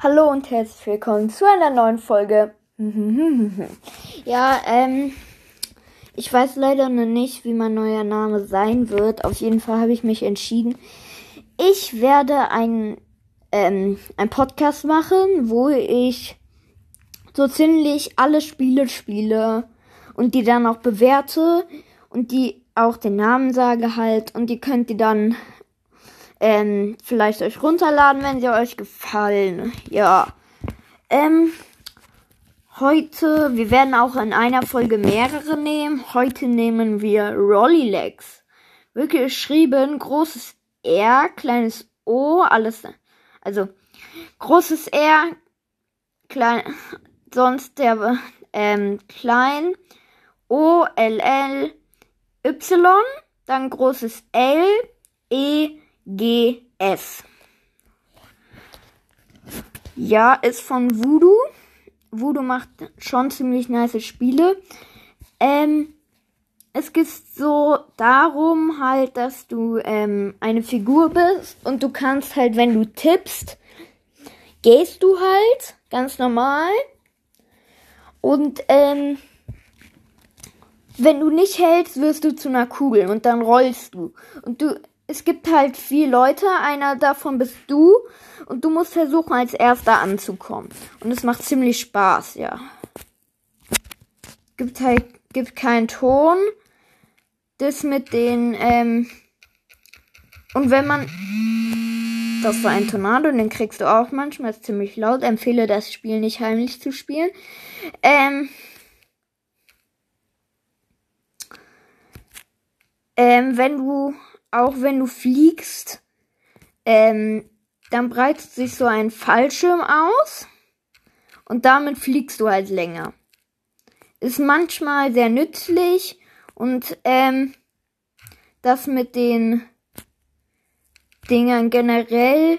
Hallo und herzlich willkommen zu einer neuen Folge. ja, ähm, ich weiß leider noch nicht, wie mein neuer Name sein wird. Auf jeden Fall habe ich mich entschieden. Ich werde ein, ähm, ein Podcast machen, wo ich so ziemlich alle Spiele spiele und die dann auch bewerte und die auch den Namen sage halt und die könnt ihr dann ähm, vielleicht euch runterladen, wenn sie euch gefallen. Ja. Ähm, heute, wir werden auch in einer Folge mehrere nehmen. Heute nehmen wir Rollilegs. Wirklich geschrieben, großes R, kleines O, alles, also großes R, klein, sonst der, ähm, klein, O, L, L, Y, dann großes L, E, GS. Ja, ist von Voodoo. Voodoo macht schon ziemlich nice Spiele. Ähm, es geht so darum halt, dass du ähm, eine Figur bist und du kannst halt, wenn du tippst, gehst du halt ganz normal. Und ähm, wenn du nicht hältst, wirst du zu einer Kugel und dann rollst du. Und du es gibt halt vier Leute, einer davon bist du und du musst versuchen, als erster anzukommen. Und es macht ziemlich Spaß, ja. Gibt halt, gibt keinen Ton. Das mit den, ähm, und wenn man, das war ein Tornado, den kriegst du auch manchmal, ist ziemlich laut. Empfehle das Spiel nicht heimlich zu spielen. Ähm, ähm, wenn du auch wenn du fliegst, ähm, dann breitet sich so ein Fallschirm aus und damit fliegst du halt länger. Ist manchmal sehr nützlich und ähm, das mit den Dingern generell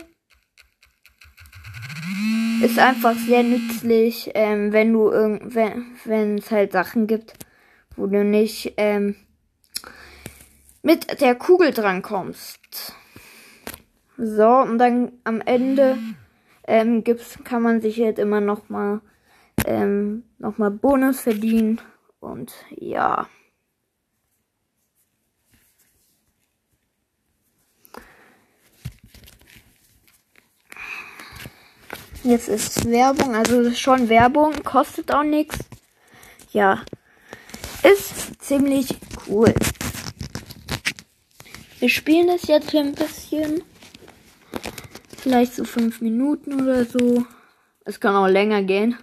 ist einfach sehr nützlich, ähm, wenn du irgend wenn es halt Sachen gibt, wo du nicht ähm, mit der Kugel drankommst. So, und dann am Ende ähm, gibt's, kann man sich jetzt immer noch mal, ähm, noch Bonus verdienen. Und ja. Jetzt ist Werbung, also schon Werbung, kostet auch nichts. Ja, ist ziemlich cool. Wir spielen das jetzt ein bisschen. Vielleicht so fünf Minuten oder so. Es kann auch länger gehen.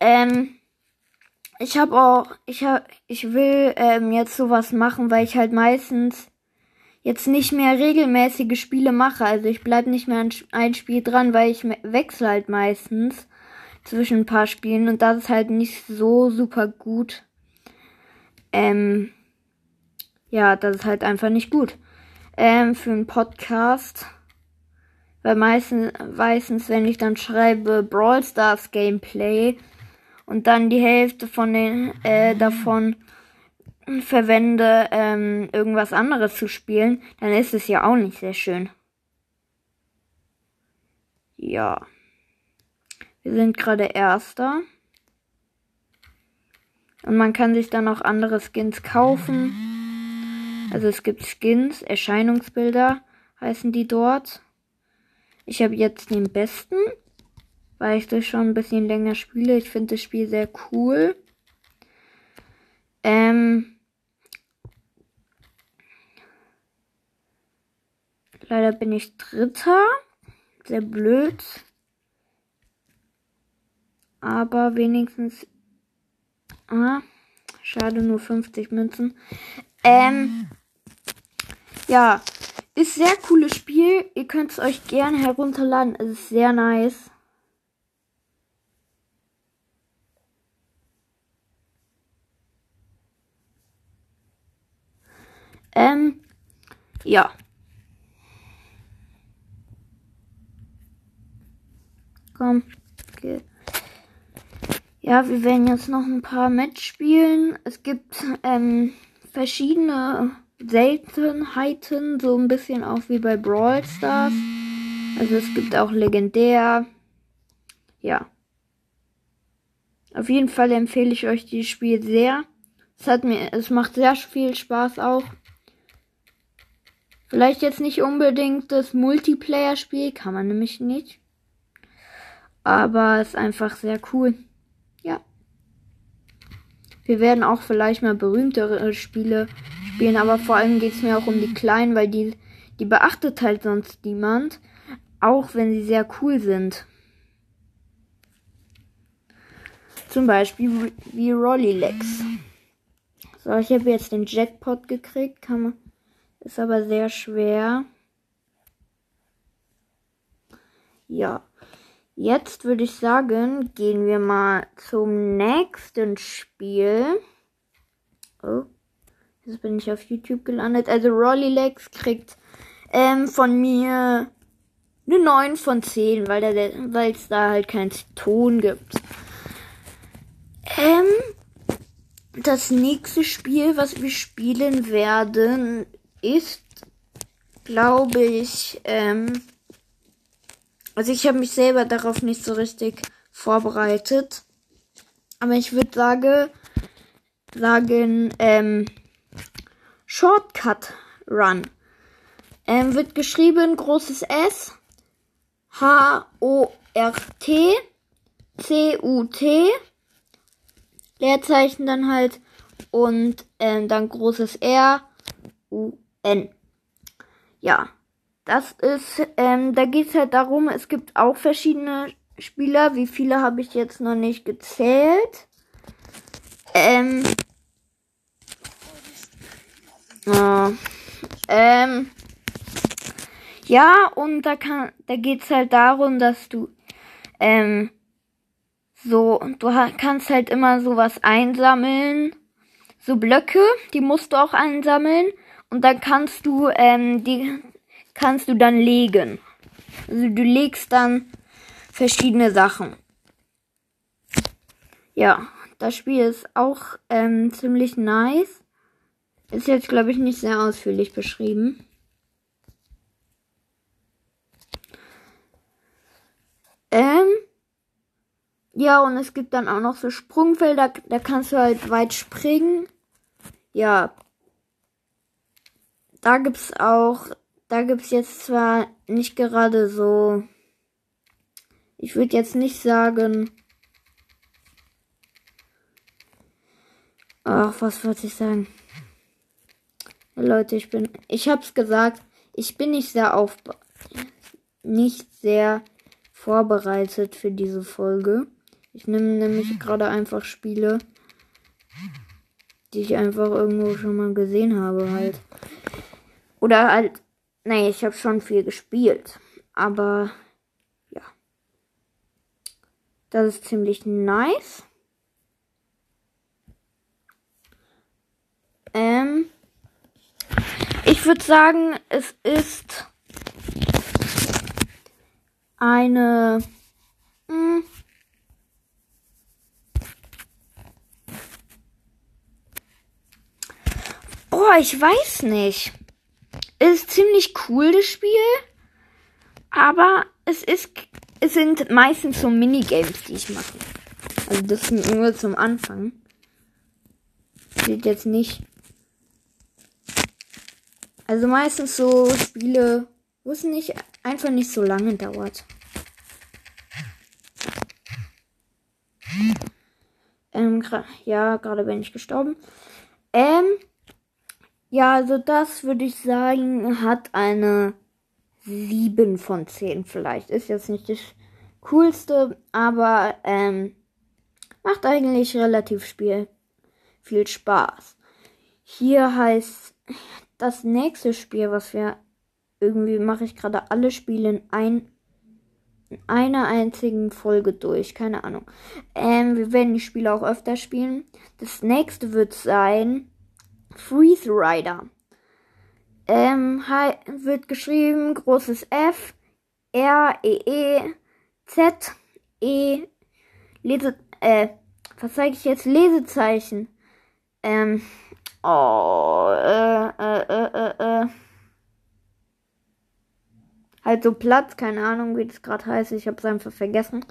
Ähm, ich habe auch, ich hab, ich will ähm, jetzt sowas machen, weil ich halt meistens jetzt nicht mehr regelmäßige Spiele mache. Also ich bleib nicht mehr an ein Spiel dran, weil ich wechsle halt meistens zwischen ein paar Spielen und das ist halt nicht so super gut. Ähm, ja, das ist halt einfach nicht gut. Ähm, für einen Podcast. Weil meistens, meistens, wenn ich dann schreibe Brawl Stars Gameplay und dann die Hälfte von den, äh, davon verwende, ähm, irgendwas anderes zu spielen, dann ist es ja auch nicht sehr schön. Ja. Wir sind gerade Erster. Und man kann sich dann auch andere Skins kaufen. Also es gibt Skins, Erscheinungsbilder heißen die dort. Ich habe jetzt den besten, weil ich das schon ein bisschen länger spiele. Ich finde das Spiel sehr cool. Ähm, leider bin ich Dritter. Sehr blöd. Aber wenigstens. Ah, schade, nur 50 Münzen. Ähm, ja, ist sehr cooles Spiel. Ihr könnt es euch gerne herunterladen. Es ist sehr nice. Ähm, ja. Komm. Okay. Ja, wir werden jetzt noch ein paar Match spielen. Es gibt ähm, verschiedene Seltenheiten, so ein bisschen auch wie bei Brawl Stars. Also es gibt auch legendär, ja. Auf jeden Fall empfehle ich euch dieses Spiel sehr. Es hat mir, es macht sehr viel Spaß auch. Vielleicht jetzt nicht unbedingt das Multiplayer-Spiel, kann man nämlich nicht. Aber es ist einfach sehr cool. Wir werden auch vielleicht mal berühmtere Spiele spielen, aber vor allem geht es mir auch um die kleinen, weil die, die beachtet halt sonst niemand. Auch wenn sie sehr cool sind. Zum Beispiel wie Rollilex. So, ich habe jetzt den Jackpot gekriegt. Kann man, ist aber sehr schwer. Ja. Jetzt würde ich sagen, gehen wir mal zum nächsten Spiel. Oh, jetzt bin ich auf YouTube gelandet. Also Rollilex kriegt ähm, von mir eine 9 von 10, weil es da halt keinen Ton gibt. Ähm, das nächste Spiel, was wir spielen werden, ist, glaube ich, ähm, also ich habe mich selber darauf nicht so richtig vorbereitet. Aber ich würde sagen, sagen, ähm, Shortcut Run. Ähm, wird geschrieben großes S, H-O-R-T, C-U-T, Leerzeichen dann halt und ähm, dann großes R, U-N. Ja, das ist, ähm, da geht es halt darum, es gibt auch verschiedene Spieler. Wie viele habe ich jetzt noch nicht gezählt? Ähm. Oh, ähm. Ja, und da kann, da geht's halt darum, dass du, ähm, so, du kannst halt immer sowas einsammeln. So Blöcke, die musst du auch einsammeln. Und dann kannst du, ähm, die kannst du dann legen. Also du legst dann verschiedene Sachen. Ja, das Spiel ist auch ähm, ziemlich nice. Ist jetzt, glaube ich, nicht sehr ausführlich beschrieben. Ähm, ja, und es gibt dann auch noch so Sprungfelder, da kannst du halt weit springen. Ja. Da gibt's auch, da gibt's jetzt zwar nicht gerade so, ich würde jetzt nicht sagen, ach, was wollte ich sagen? Leute, ich bin, ich hab's gesagt, ich bin nicht sehr auf, nicht sehr vorbereitet für diese Folge. Ich nehme nämlich gerade einfach Spiele, die ich einfach irgendwo schon mal gesehen habe halt. Oder halt, nee, ich habe schon viel gespielt, aber ja. Das ist ziemlich nice. Ähm, ich würde sagen, es ist eine. Mh, hm, oh, ich weiß nicht. Ist ziemlich cool, das Spiel. Aber es ist. Es sind meistens so Minigames, die ich mache. Also das sind nur zum Anfang. Steht jetzt nicht. Also meistens so Spiele, wo es nicht einfach nicht so lange dauert. Ähm, ja, gerade bin ich gestorben. Ähm, ja, also das würde ich sagen, hat eine 7 von 10 vielleicht. Ist jetzt nicht das coolste, aber ähm, macht eigentlich relativ Spiel viel Spaß. Hier heißt das nächste Spiel, was wir irgendwie mache ich gerade alle Spiele in, ein, in einer einzigen Folge durch. Keine Ahnung. Ähm, wir werden die Spiele auch öfter spielen. Das nächste wird sein Freeze Rider. Ähm, wird geschrieben großes F R E E Z E Lese äh was zeige ich jetzt Lesezeichen ähm oh äh äh äh äh, äh. halt so Platz, keine Ahnung, wie das gerade heißt, ich habe es einfach vergessen.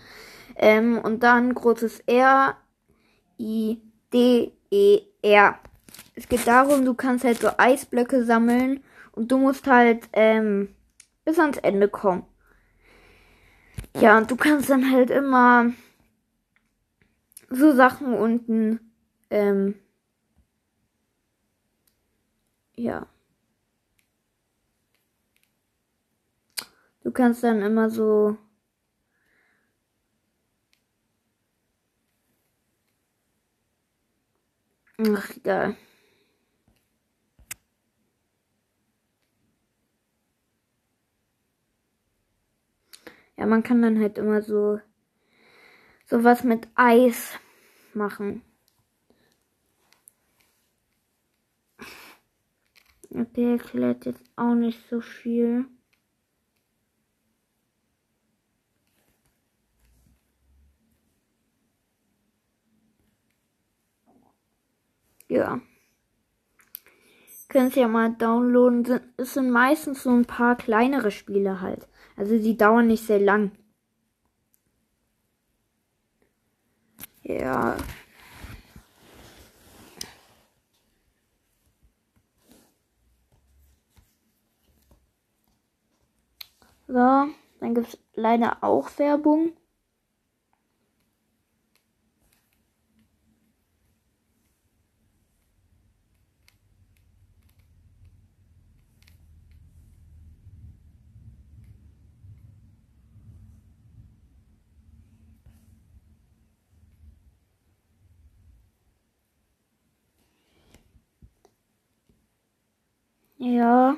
Ähm, und dann großes R, I, D, E, R. Es geht darum, du kannst halt so Eisblöcke sammeln und du musst halt ähm, bis ans Ende kommen. Ja, und du kannst dann halt immer so Sachen unten, ähm, ja. Du kannst dann immer so Ach, egal. Ja, man kann dann halt immer so sowas mit Eis machen. Okay, erklärt jetzt auch nicht so viel. Ja. Könnt ihr ja mal downloaden. Es sind meistens so ein paar kleinere Spiele halt. Also die dauern nicht sehr lang. Ja. So, dann gibt es leider auch Werbung. Ja.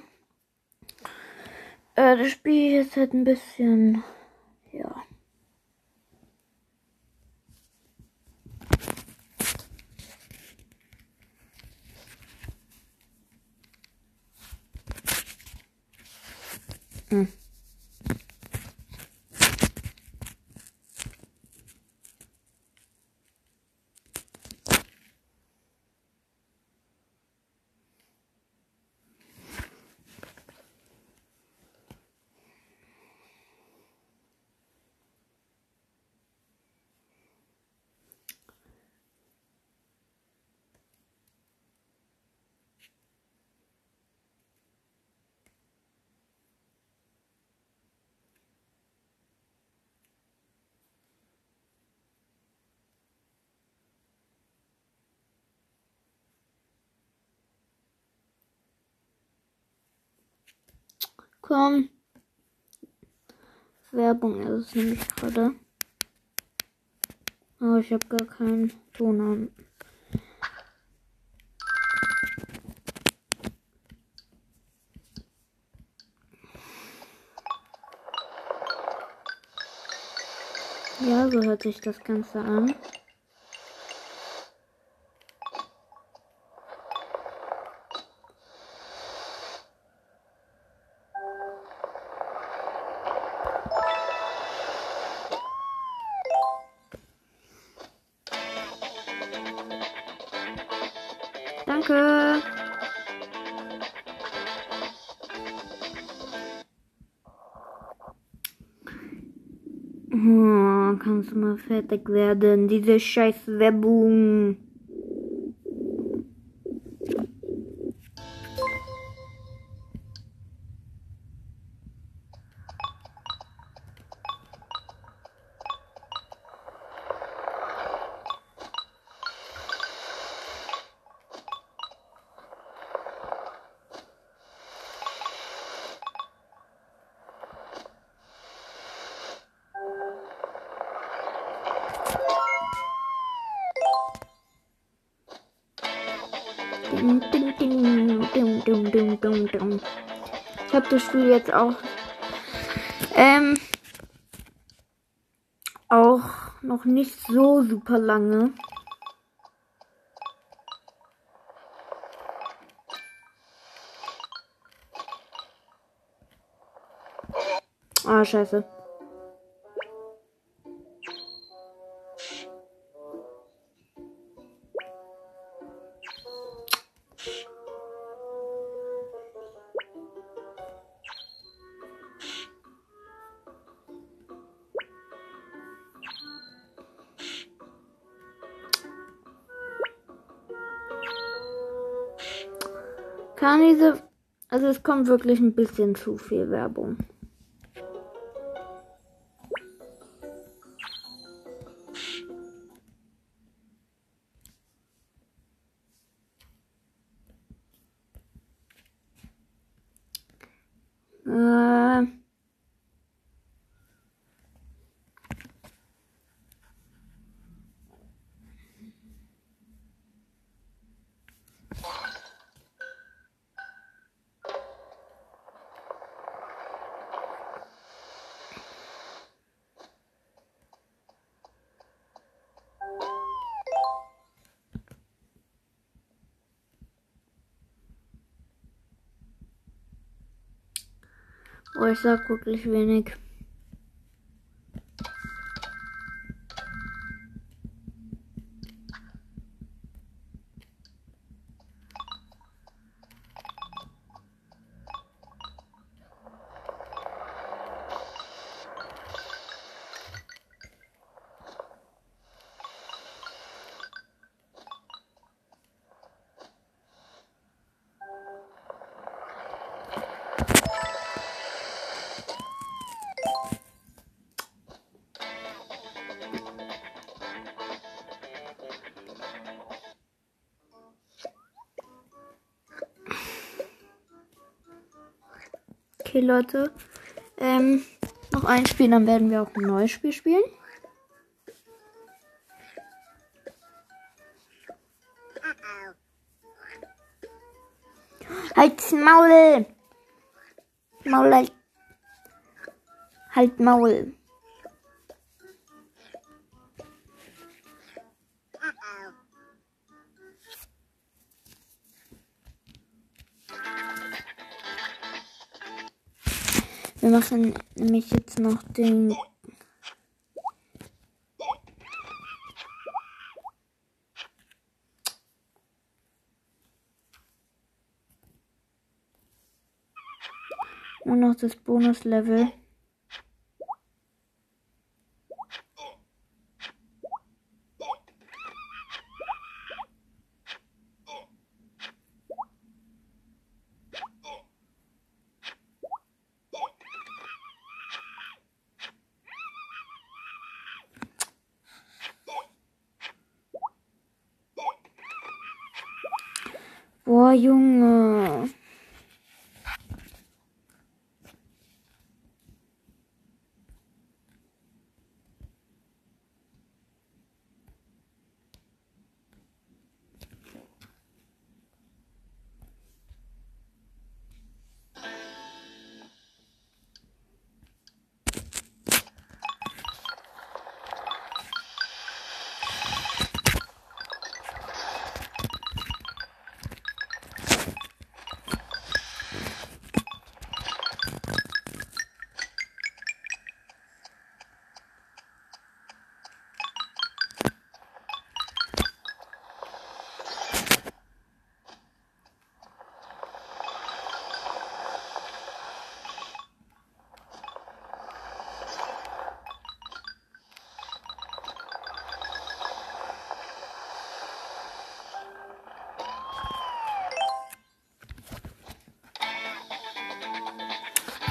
Äh, das Spiel ist halt ein bisschen. Ja. Hm. Komm. Werbung ist es nämlich gerade. Aber oh, ich habe gar keinen Ton an. Ja, so hört sich das Ganze an. Fertig werden? Diese scheiß Werbung. Das Spiel jetzt auch ähm, auch noch nicht so super lange. Ah, scheiße. Kann diese. Also es kommt wirklich ein bisschen zu viel Werbung. Oh, ich sag wirklich wenig. Okay, Leute. Ähm, noch ein Spiel, dann werden wir auch ein neues Spiel spielen. Halt Maul! Maul, halt. Halt Maul. Wir machen nämlich jetzt noch den. Nur noch das Bonuslevel. Boah, Junge.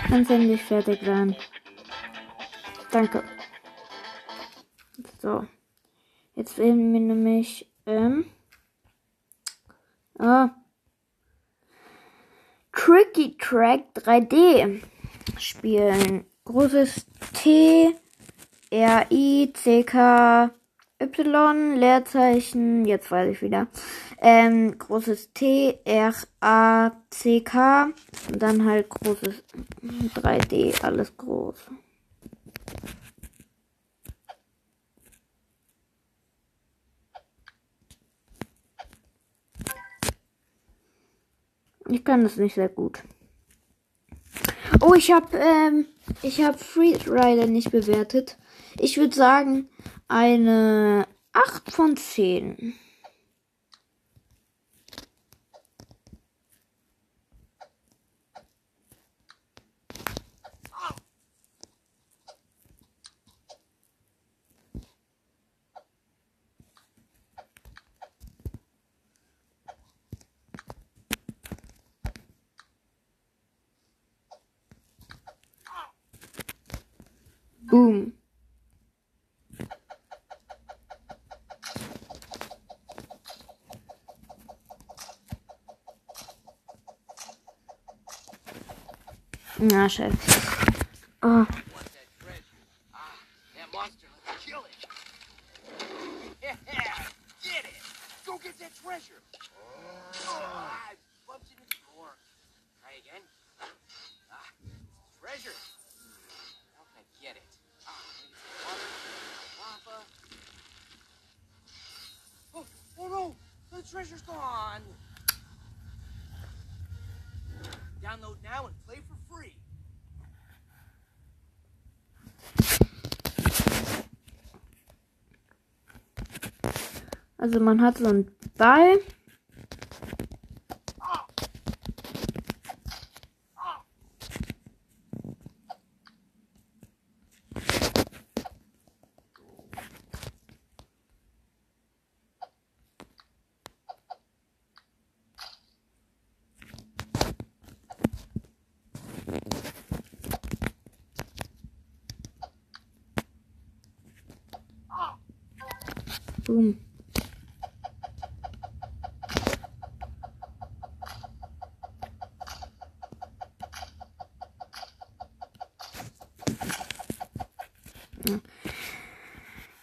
Kannst endlich fertig werden. Danke. So. Jetzt werden wir nämlich, ähm, ah, Tricky Track 3D spielen. Großes T, R, I, C, K, Y, Leerzeichen, jetzt weiß ich wieder. Ähm, großes T, R, A, C, K. Und dann halt großes 3D, alles groß. Ich kann das nicht sehr gut. Oh, ich habe ähm, ich habe Freeze Rider nicht bewertet. Ich würde sagen eine 8 von 10. No, oh, oh, oh, the treasure's gone. Download now and play for Also man hat so einen Ball. Boom.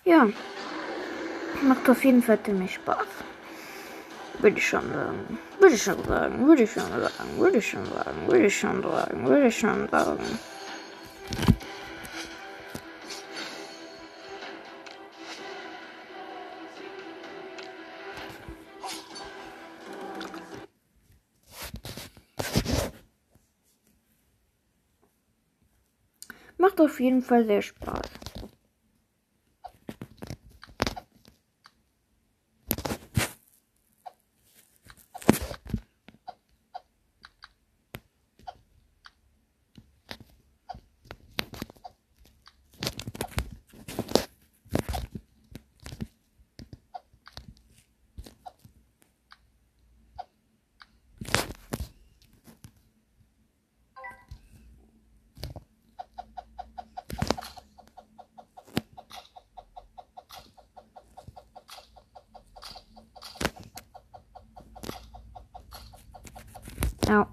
Ja. Macht auf jeden Fall ziemlich Spaß. Würde ich schon sagen. Würde ich schon sagen. Würde ich schon sagen. Würde ich schon sagen. Würde ich schon sagen. Würde ich schon sagen. Macht auf jeden Fall sehr Spaß. Ja.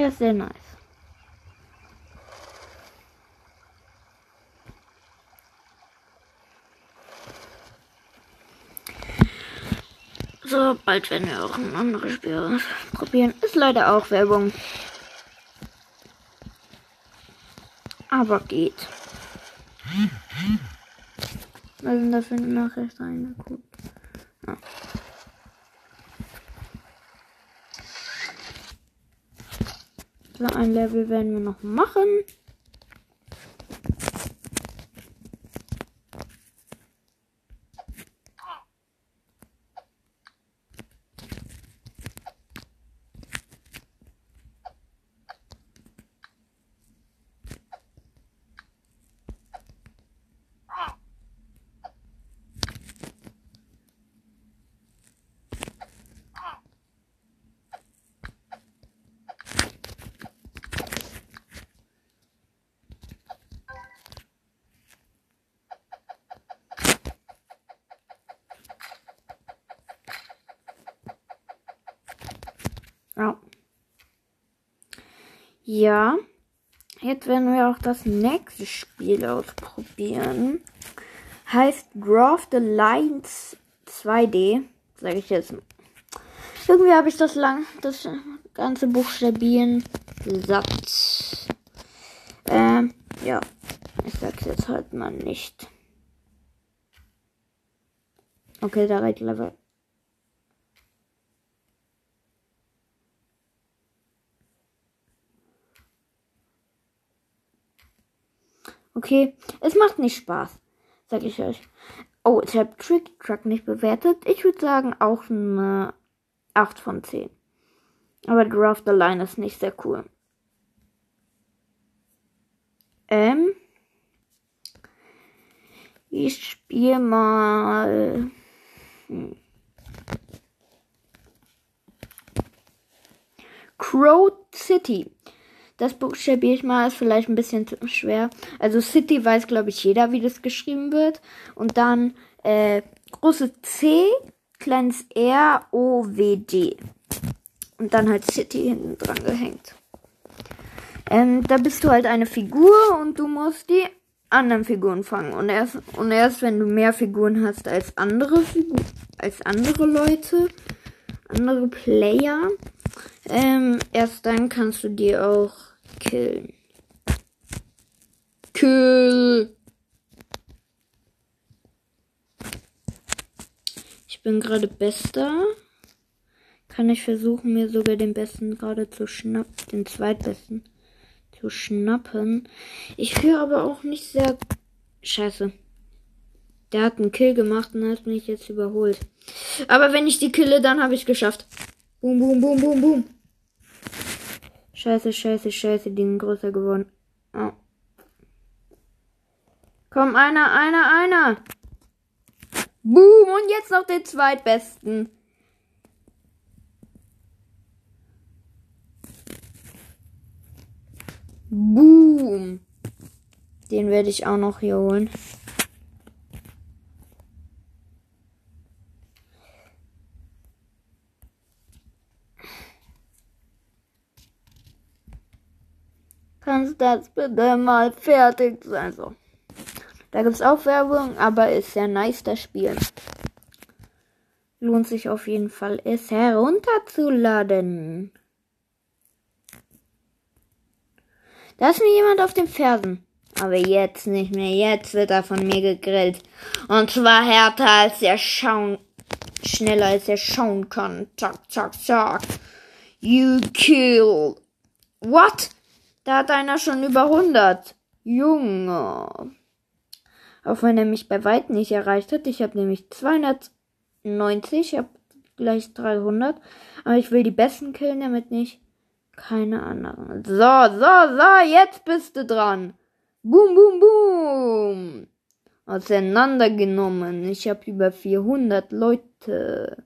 Ja, sehr nice. So, bald werden wir auch ein anderes Spiel probieren. Ist leider auch Werbung. Aber geht. Was sind da für Nachrichten reingeguckt? Ein Level werden wir noch machen. Ja. Ja. Jetzt werden wir auch das nächste Spiel ausprobieren. Heißt Draw the Lines 2D. Sage ich jetzt. Irgendwie habe ich das lang, das ganze Buchstabieren gesagt. Ähm, ja. Ich sag's jetzt halt mal nicht. Okay, der Level. Okay, es macht nicht Spaß, sag ich euch. Oh, ich habe Trick Truck nicht bewertet. Ich würde sagen auch eine 8 von 10. Aber Draft the Line ist nicht sehr cool. Ähm. Ich spiele mal. Hm. Crow City. Das buchstabiere ich mal, ist vielleicht ein bisschen schwer. Also City weiß, glaube ich, jeder, wie das geschrieben wird. Und dann äh, große C, kleines R, O, W, D. Und dann halt City hinten dran gehängt. Ähm, da bist du halt eine Figur und du musst die anderen Figuren fangen. Und erst, und erst wenn du mehr Figuren hast als andere Figu als andere Leute, andere Player, ähm, erst dann kannst du die auch killen. Kill. Ich bin gerade bester. Kann ich versuchen, mir sogar den besten gerade zu schnappen, den zweitbesten zu schnappen. Ich führe aber auch nicht sehr. Scheiße. Der hat einen Kill gemacht und hat mich jetzt überholt. Aber wenn ich die kille, dann habe ich geschafft. Boom, boom, boom, boom, boom. Scheiße, scheiße, scheiße, die sind größer geworden. Oh. Komm, einer, einer, einer. Boom, und jetzt noch den zweitbesten. Boom. Den werde ich auch noch hier holen. Kannst das bitte mal fertig sein? So. Da gibt es auch Werbung, aber ist sehr nice, das Spiel. Lohnt sich auf jeden Fall, es herunterzuladen. Da ist mir jemand auf den Fersen. Aber jetzt nicht mehr. Jetzt wird er von mir gegrillt. Und zwar härter als er schauen. Schneller als er schauen kann. Zack, zack, zack. You kill. What? Da hat einer schon über 100. Junge. Auch wenn er mich bei weitem nicht erreicht hat. Ich habe nämlich 290. Ich habe gleich 300. Aber ich will die besten killen, damit nicht keine anderen. So, so, so, jetzt bist du dran. Boom, boom, boom. Auseinandergenommen. Ich habe über 400 Leute.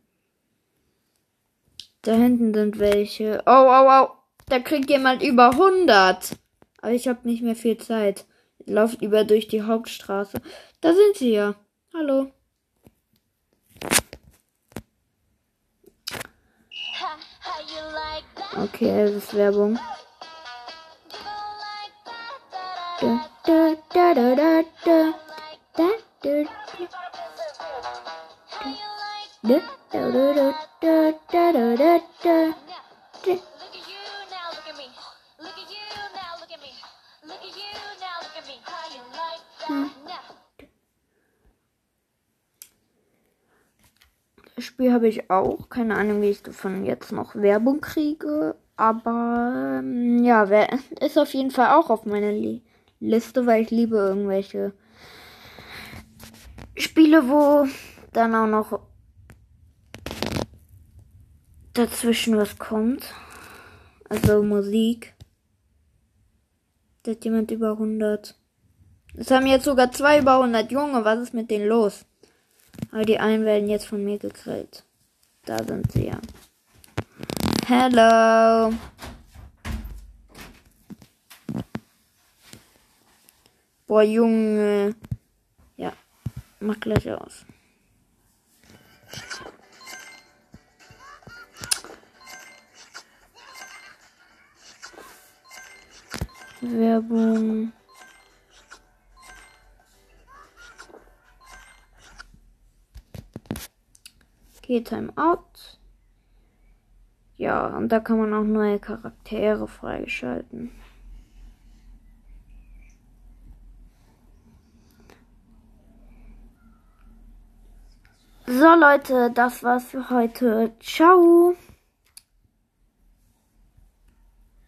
Da hinten sind welche. Oh, oh, oh. Da kriegt jemand über 100. Aber ich habe nicht mehr viel Zeit. Lauft über durch die Hauptstraße. Da sind sie ja. Hallo. Okay, es ist Werbung. Da, da, da, da, da, da. Auch. Keine Ahnung, wie ich davon jetzt noch Werbung kriege. Aber ähm, ja, ist auf jeden Fall auch auf meiner Li Liste, weil ich liebe irgendwelche Spiele, wo dann auch noch dazwischen was kommt. Also Musik. Da hat jemand über 100. Es haben jetzt sogar zwei über 100. Junge, was ist mit denen los? Aber die einen werden jetzt von mir gegrillt. Da sind sie ja. Hello. Boah, Junge. Ja, mach gleich aus. Werbung. Okay, Timeout. Ja, und da kann man auch neue Charaktere freischalten. So Leute, das war's für heute. Ciao.